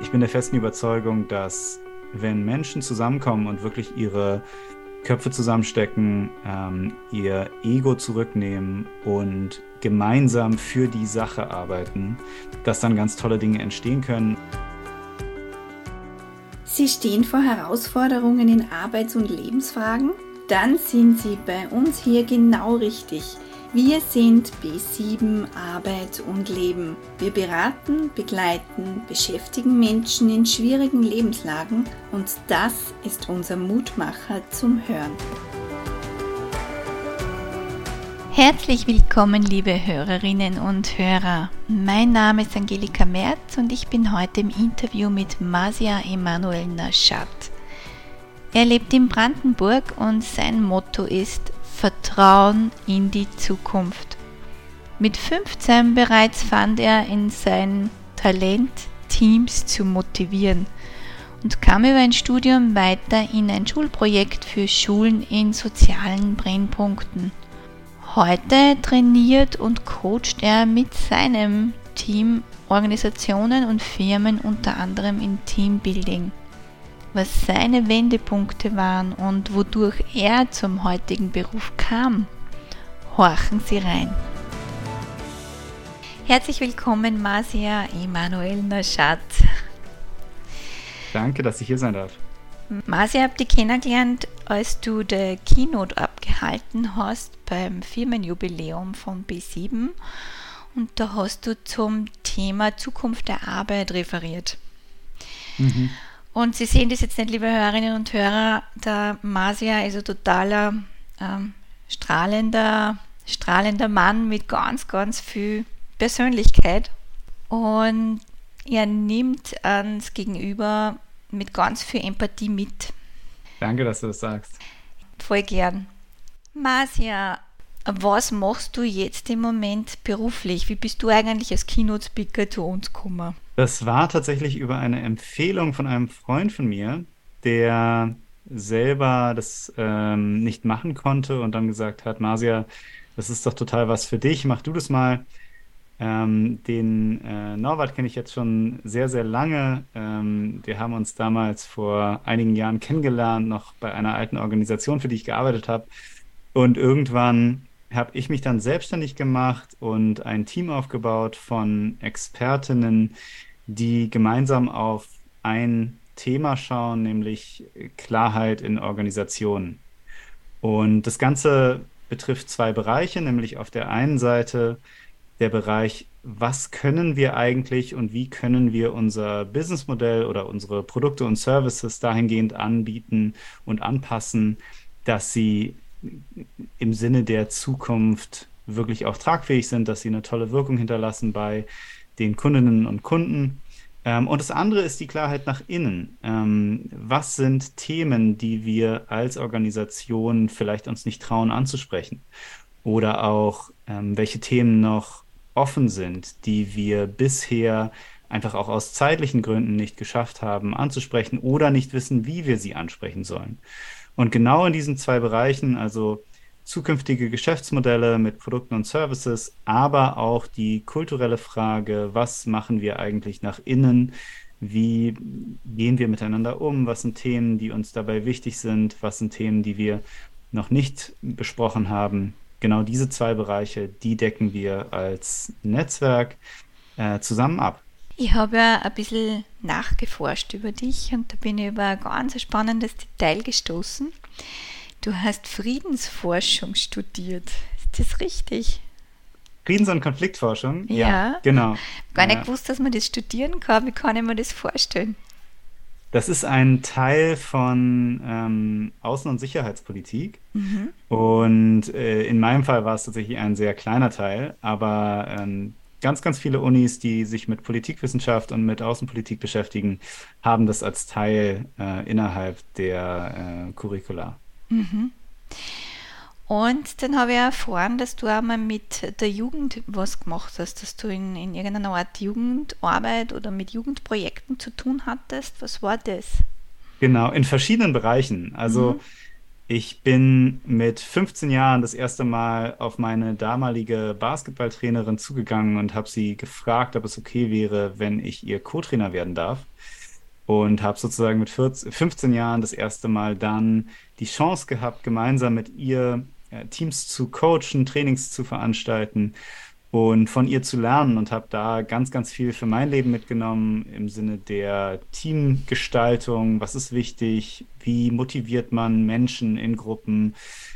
Ich bin der festen Überzeugung, dass wenn Menschen zusammenkommen und wirklich ihre Köpfe zusammenstecken, ähm, ihr Ego zurücknehmen und gemeinsam für die Sache arbeiten, dass dann ganz tolle Dinge entstehen können. Sie stehen vor Herausforderungen in Arbeits- und Lebensfragen? Dann sind Sie bei uns hier genau richtig. Wir sind B7 Arbeit und Leben. Wir beraten, begleiten, beschäftigen Menschen in schwierigen Lebenslagen und das ist unser Mutmacher zum Hören. Herzlich willkommen, liebe Hörerinnen und Hörer. Mein Name ist Angelika Merz und ich bin heute im Interview mit Masia Emanuel Naschat. Er lebt in Brandenburg und sein Motto ist Vertrauen in die Zukunft. Mit 15 bereits fand er in sein Talent, Teams zu motivieren und kam über ein Studium weiter in ein Schulprojekt für Schulen in sozialen Brennpunkten. Heute trainiert und coacht er mit seinem Team Organisationen und Firmen unter anderem in Teambuilding was seine Wendepunkte waren und wodurch er zum heutigen Beruf kam. Horchen Sie rein. Herzlich willkommen, Masia Emanuel Naschat. Danke, dass ich hier sein darf. Masia, habt ihr kennengelernt, als du der Keynote abgehalten hast beim Firmenjubiläum von B7 und da hast du zum Thema Zukunft der Arbeit referiert. Mhm. Und Sie sehen das jetzt nicht, liebe Hörerinnen und Hörer, der Masia ist ein totaler ähm, strahlender, strahlender Mann mit ganz, ganz viel Persönlichkeit. Und er nimmt ans Gegenüber mit ganz viel Empathie mit. Danke, dass du das sagst. Voll gern. Masia, was machst du jetzt im Moment beruflich? Wie bist du eigentlich als Keynote-Speaker zu uns gekommen? Das war tatsächlich über eine Empfehlung von einem Freund von mir, der selber das ähm, nicht machen konnte und dann gesagt hat, Marcia, das ist doch total was für dich, mach du das mal. Ähm, den äh, Norbert kenne ich jetzt schon sehr, sehr lange. Ähm, wir haben uns damals vor einigen Jahren kennengelernt, noch bei einer alten Organisation, für die ich gearbeitet habe. Und irgendwann habe ich mich dann selbstständig gemacht und ein Team aufgebaut von Expertinnen, die gemeinsam auf ein Thema schauen, nämlich Klarheit in Organisationen. Und das Ganze betrifft zwei Bereiche, nämlich auf der einen Seite der Bereich, was können wir eigentlich und wie können wir unser Businessmodell oder unsere Produkte und Services dahingehend anbieten und anpassen, dass sie im Sinne der Zukunft wirklich auch tragfähig sind, dass sie eine tolle Wirkung hinterlassen bei den Kundinnen und Kunden. Ähm, und das andere ist die Klarheit nach innen. Ähm, was sind Themen, die wir als Organisation vielleicht uns nicht trauen anzusprechen? Oder auch, ähm, welche Themen noch offen sind, die wir bisher einfach auch aus zeitlichen Gründen nicht geschafft haben anzusprechen oder nicht wissen, wie wir sie ansprechen sollen. Und genau in diesen zwei Bereichen, also zukünftige Geschäftsmodelle mit Produkten und Services, aber auch die kulturelle Frage, was machen wir eigentlich nach innen, wie gehen wir miteinander um, was sind Themen, die uns dabei wichtig sind, was sind Themen, die wir noch nicht besprochen haben. Genau diese zwei Bereiche, die decken wir als Netzwerk äh, zusammen ab. Ich habe ja ein bisschen nachgeforscht über dich und da bin ich über ein ganz spannendes Detail gestoßen. Du hast Friedensforschung studiert. Ist das richtig? Friedens- und Konfliktforschung? Ja. ja genau. Gar nicht ja. gewusst, dass man das studieren kann. Wie kann ich mir das vorstellen? Das ist ein Teil von ähm, Außen- und Sicherheitspolitik. Mhm. Und äh, in meinem Fall war es tatsächlich ein sehr kleiner Teil, aber ähm, ganz, ganz viele Unis, die sich mit Politikwissenschaft und mit Außenpolitik beschäftigen, haben das als Teil äh, innerhalb der äh, Curricula. Mhm. Und dann habe ich erfahren, dass du einmal mit der Jugend was gemacht hast, dass du in, in irgendeiner Art Jugendarbeit oder mit Jugendprojekten zu tun hattest. Was war das? Genau, in verschiedenen Bereichen. Also mhm. Ich bin mit 15 Jahren das erste Mal auf meine damalige Basketballtrainerin zugegangen und habe sie gefragt, ob es okay wäre, wenn ich ihr Co-Trainer werden darf. Und habe sozusagen mit 14, 15 Jahren das erste Mal dann die Chance gehabt, gemeinsam mit ihr äh, Teams zu coachen, Trainings zu veranstalten und von ihr zu lernen und habe da ganz, ganz viel für mein Leben mitgenommen im Sinne der Teamgestaltung. Was ist wichtig? Wie motiviert man Menschen in Gruppen?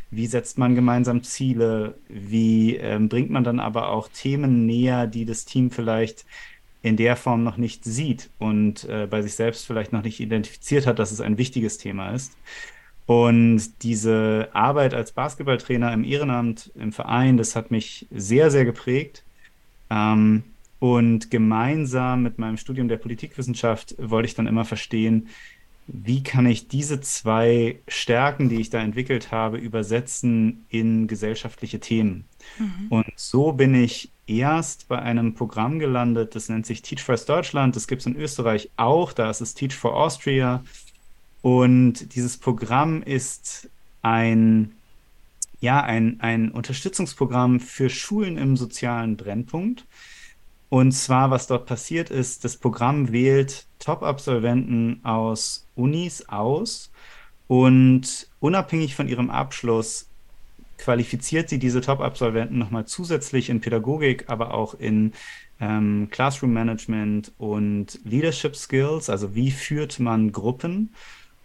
Wie setzt man gemeinsam Ziele? Wie ähm, bringt man dann aber auch Themen näher, die das Team vielleicht in der Form noch nicht sieht und äh, bei sich selbst vielleicht noch nicht identifiziert hat, dass es ein wichtiges Thema ist? Und diese Arbeit als Basketballtrainer im Ehrenamt, im Verein, das hat mich sehr, sehr geprägt. Ähm, und gemeinsam mit meinem Studium der Politikwissenschaft wollte ich dann immer verstehen, wie kann ich diese zwei Stärken, die ich da entwickelt habe, übersetzen in gesellschaftliche Themen. Mhm. Und so bin ich erst bei einem Programm gelandet, das nennt sich Teach First Deutschland. Das gibt es in Österreich auch, da ist es Teach for Austria. Und dieses Programm ist ein, ja, ein, ein Unterstützungsprogramm für Schulen im sozialen Brennpunkt. Und zwar, was dort passiert ist, das Programm wählt Top-Absolventen aus Unis aus und unabhängig von ihrem Abschluss qualifiziert sie diese Top-Absolventen nochmal zusätzlich in Pädagogik, aber auch in ähm, Classroom Management und Leadership Skills, also wie führt man Gruppen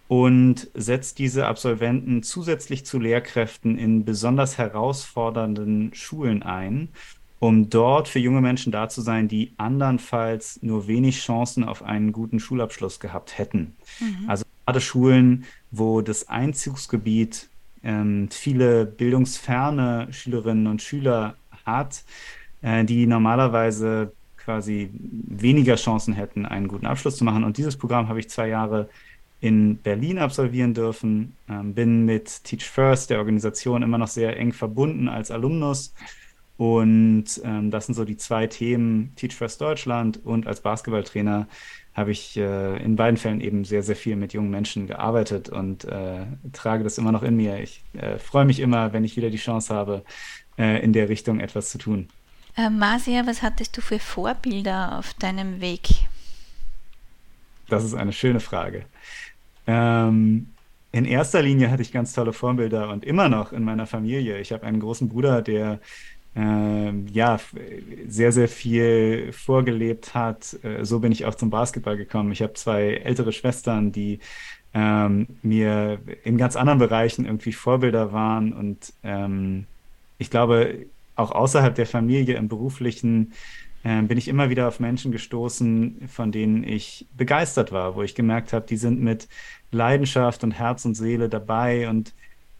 und setzt diese Absolventen zusätzlich zu Lehrkräften in besonders herausfordernden Schulen ein, um dort für junge Menschen da zu sein, die andernfalls nur wenig Chancen auf einen guten Schulabschluss gehabt hätten. Mhm. Also gerade Schulen, wo das Einzugsgebiet ähm, viele bildungsferne Schülerinnen und Schüler hat, äh, die normalerweise quasi weniger Chancen hätten, einen guten Abschluss zu machen. Und dieses Programm habe ich zwei Jahre in Berlin absolvieren dürfen. Ähm, bin mit Teach First, der Organisation, immer noch sehr eng verbunden als Alumnus. Und ähm, das sind so die zwei Themen, Teach First Deutschland und als Basketballtrainer habe ich äh, in beiden Fällen eben sehr, sehr viel mit jungen Menschen gearbeitet und äh, trage das immer noch in mir. Ich äh, freue mich immer, wenn ich wieder die Chance habe, äh, in der Richtung etwas zu tun. Äh, Marcia, was hattest du für Vorbilder auf deinem Weg? Das ist eine schöne Frage. Ähm, in erster Linie hatte ich ganz tolle Vorbilder und immer noch in meiner Familie. Ich habe einen großen Bruder, der äh, ja sehr, sehr viel vorgelebt hat. Äh, so bin ich auch zum Basketball gekommen. Ich habe zwei ältere Schwestern, die ähm, mir in ganz anderen Bereichen irgendwie Vorbilder waren und ähm, ich glaube, auch außerhalb der Familie im beruflichen äh, bin ich immer wieder auf Menschen gestoßen, von denen ich begeistert war, wo ich gemerkt habe, die sind mit Leidenschaft und Herz und Seele dabei und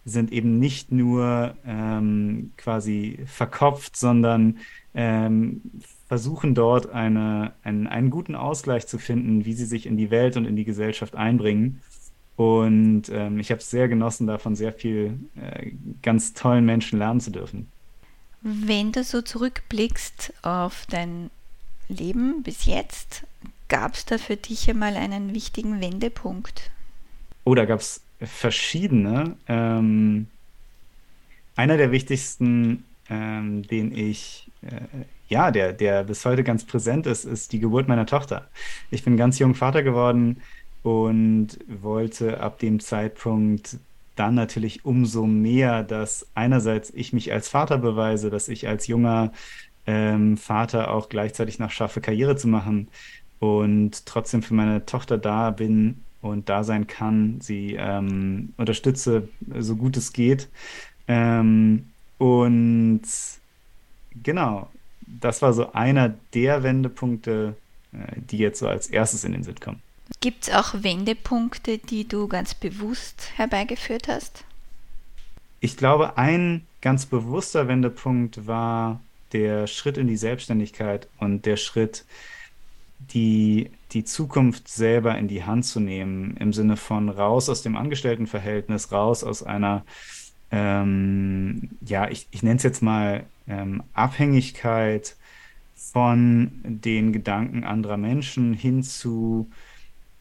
sind eben nicht nur ähm, quasi verkopft, sondern ähm, versuchen dort eine, einen, einen guten Ausgleich zu finden, wie sie sich in die Welt und in die Gesellschaft einbringen. Und ähm, ich habe es sehr genossen, davon sehr viel äh, ganz tollen Menschen lernen zu dürfen. Wenn du so zurückblickst auf dein Leben bis jetzt, gab es da für dich einmal einen wichtigen Wendepunkt? Oh, da gab es verschiedene. Ähm, einer der wichtigsten, ähm, den ich, äh, ja, der, der bis heute ganz präsent ist, ist die Geburt meiner Tochter. Ich bin ganz jung Vater geworden und wollte ab dem Zeitpunkt dann natürlich umso mehr, dass einerseits ich mich als Vater beweise, dass ich als junger ähm, Vater auch gleichzeitig noch schaffe, Karriere zu machen und trotzdem für meine Tochter da bin und da sein kann, sie ähm, unterstütze, so gut es geht. Ähm, und genau, das war so einer der Wendepunkte, äh, die jetzt so als erstes in den Sinn kommen. Gibt es auch Wendepunkte, die du ganz bewusst herbeigeführt hast? Ich glaube, ein ganz bewusster Wendepunkt war der Schritt in die Selbstständigkeit und der Schritt, die, die Zukunft selber in die Hand zu nehmen, im Sinne von raus aus dem Angestelltenverhältnis, raus aus einer, ähm, ja, ich, ich nenne es jetzt mal ähm, Abhängigkeit von den Gedanken anderer Menschen hin zu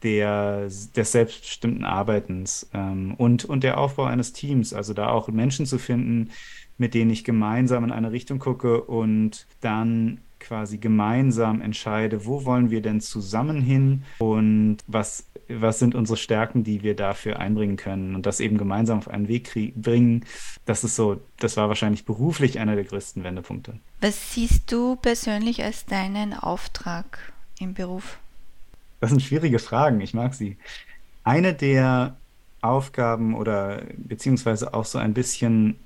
der, des selbstbestimmten Arbeitens ähm, und, und der Aufbau eines Teams. Also da auch Menschen zu finden, mit denen ich gemeinsam in eine Richtung gucke und dann quasi gemeinsam entscheide, wo wollen wir denn zusammen hin und was, was sind unsere Stärken, die wir dafür einbringen können und das eben gemeinsam auf einen Weg bringen. Das ist so, das war wahrscheinlich beruflich einer der größten Wendepunkte. Was siehst du persönlich als deinen Auftrag im Beruf? Das sind schwierige Fragen, ich mag sie. Eine der Aufgaben oder beziehungsweise auch so ein bisschen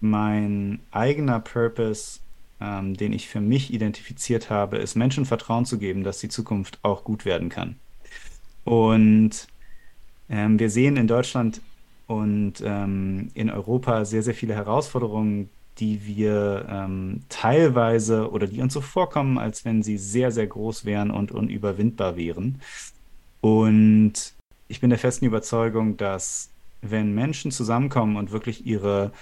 mein eigener Purpose, ähm, den ich für mich identifiziert habe, ist Menschen Vertrauen zu geben, dass die Zukunft auch gut werden kann. Und ähm, wir sehen in Deutschland und ähm, in Europa sehr, sehr viele Herausforderungen, die wir ähm, teilweise oder die uns so vorkommen, als wenn sie sehr, sehr groß wären und unüberwindbar wären. Und ich bin der festen Überzeugung, dass wenn Menschen zusammenkommen und wirklich ihre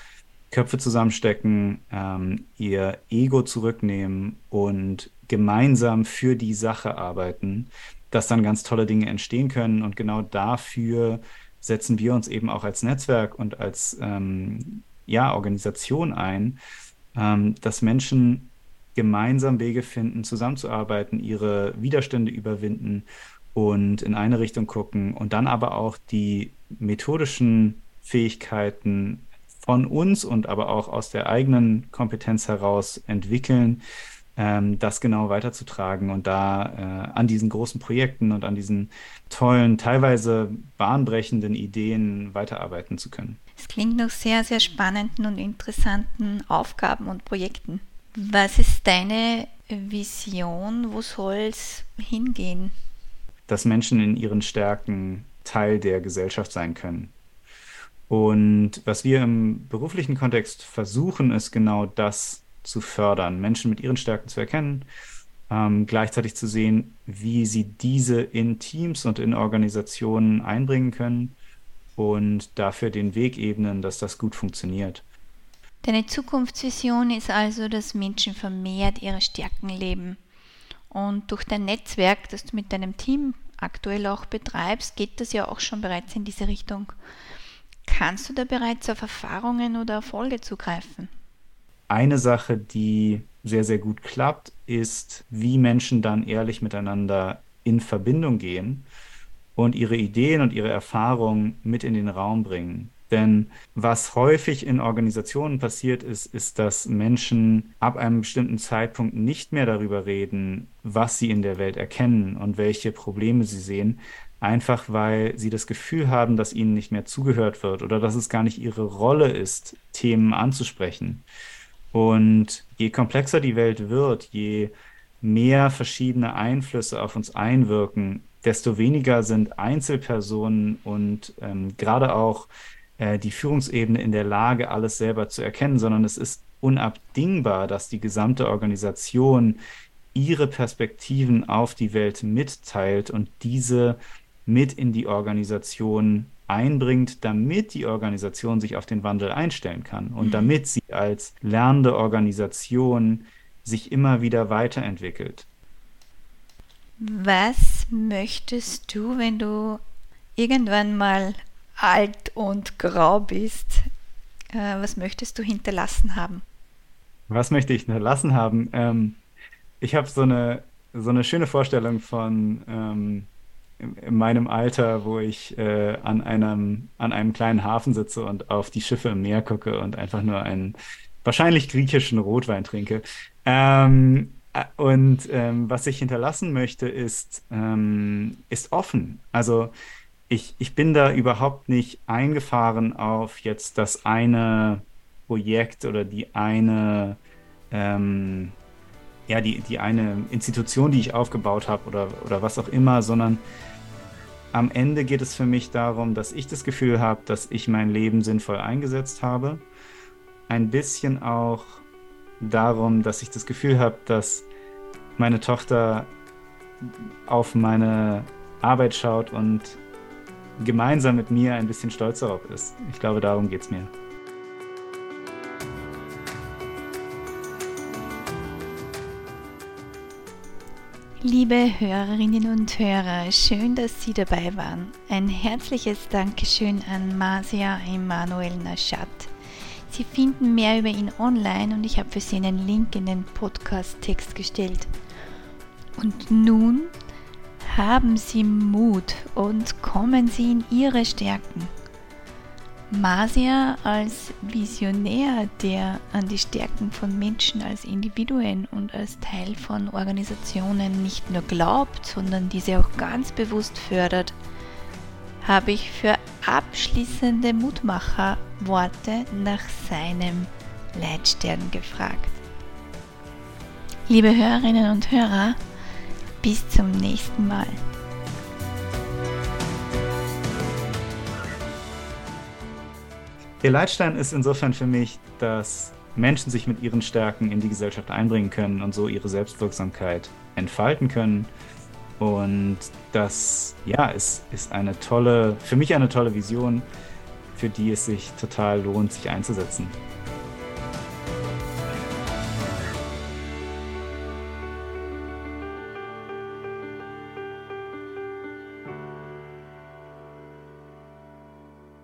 Köpfe zusammenstecken, ähm, ihr Ego zurücknehmen und gemeinsam für die Sache arbeiten, dass dann ganz tolle Dinge entstehen können. Und genau dafür setzen wir uns eben auch als Netzwerk und als ähm, ja, Organisation ein, ähm, dass Menschen gemeinsam Wege finden, zusammenzuarbeiten, ihre Widerstände überwinden und in eine Richtung gucken und dann aber auch die methodischen Fähigkeiten von uns und aber auch aus der eigenen Kompetenz heraus entwickeln, ähm, das genau weiterzutragen und da äh, an diesen großen Projekten und an diesen tollen, teilweise bahnbrechenden Ideen weiterarbeiten zu können. Es klingt nach sehr, sehr spannenden und interessanten Aufgaben und Projekten. Was ist deine Vision? Wo soll es hingehen? Dass Menschen in ihren Stärken Teil der Gesellschaft sein können. Und was wir im beruflichen Kontext versuchen, ist genau das zu fördern, Menschen mit ihren Stärken zu erkennen, ähm, gleichzeitig zu sehen, wie sie diese in Teams und in Organisationen einbringen können und dafür den Weg ebnen, dass das gut funktioniert. Deine Zukunftsvision ist also, dass Menschen vermehrt ihre Stärken leben. Und durch dein Netzwerk, das du mit deinem Team aktuell auch betreibst, geht das ja auch schon bereits in diese Richtung. Kannst du da bereits auf Erfahrungen oder Erfolge zugreifen? Eine Sache, die sehr, sehr gut klappt, ist, wie Menschen dann ehrlich miteinander in Verbindung gehen und ihre Ideen und ihre Erfahrungen mit in den Raum bringen. Denn was häufig in Organisationen passiert ist, ist, dass Menschen ab einem bestimmten Zeitpunkt nicht mehr darüber reden, was sie in der Welt erkennen und welche Probleme sie sehen, einfach weil sie das Gefühl haben, dass ihnen nicht mehr zugehört wird oder dass es gar nicht ihre Rolle ist, Themen anzusprechen. Und je komplexer die Welt wird, je mehr verschiedene Einflüsse auf uns einwirken, desto weniger sind Einzelpersonen und ähm, gerade auch äh, die Führungsebene in der Lage, alles selber zu erkennen, sondern es ist unabdingbar, dass die gesamte Organisation ihre Perspektiven auf die Welt mitteilt und diese mit in die Organisation einbringt, damit die Organisation sich auf den Wandel einstellen kann und mhm. damit sie als lernende Organisation sich immer wieder weiterentwickelt. Was möchtest du, wenn du irgendwann mal alt und grau bist, äh, was möchtest du hinterlassen haben? Was möchte ich hinterlassen haben? Ähm, ich habe so eine, so eine schöne Vorstellung von ähm, in meinem Alter, wo ich äh, an einem, an einem kleinen Hafen sitze und auf die Schiffe im Meer gucke und einfach nur einen wahrscheinlich griechischen Rotwein trinke. Ähm, äh, und ähm, was ich hinterlassen möchte, ist, ähm, ist offen. Also ich, ich bin da überhaupt nicht eingefahren auf jetzt das eine Projekt oder die eine, ähm, ja, die, die eine Institution, die ich aufgebaut habe oder, oder was auch immer, sondern am Ende geht es für mich darum, dass ich das Gefühl habe, dass ich mein Leben sinnvoll eingesetzt habe. Ein bisschen auch darum, dass ich das Gefühl habe, dass meine Tochter auf meine Arbeit schaut und gemeinsam mit mir ein bisschen stolz darauf ist. Ich glaube, darum geht es mir. Liebe Hörerinnen und Hörer, schön, dass Sie dabei waren. Ein herzliches Dankeschön an Masia Emanuel Nashat. Sie finden mehr über ihn online und ich habe für Sie einen Link in den Podcast-Text gestellt. Und nun haben Sie Mut und kommen Sie in Ihre Stärken. Masia als Visionär, der an die Stärken von Menschen als Individuen und als Teil von Organisationen nicht nur glaubt, sondern diese auch ganz bewusst fördert, habe ich für abschließende Mutmacherworte nach seinem Leitstern gefragt. Liebe Hörerinnen und Hörer, bis zum nächsten Mal. Der Leitstein ist insofern für mich, dass Menschen sich mit ihren Stärken in die Gesellschaft einbringen können und so ihre Selbstwirksamkeit entfalten können. Und das, ja, ist, ist eine tolle, für mich eine tolle Vision, für die es sich total lohnt, sich einzusetzen.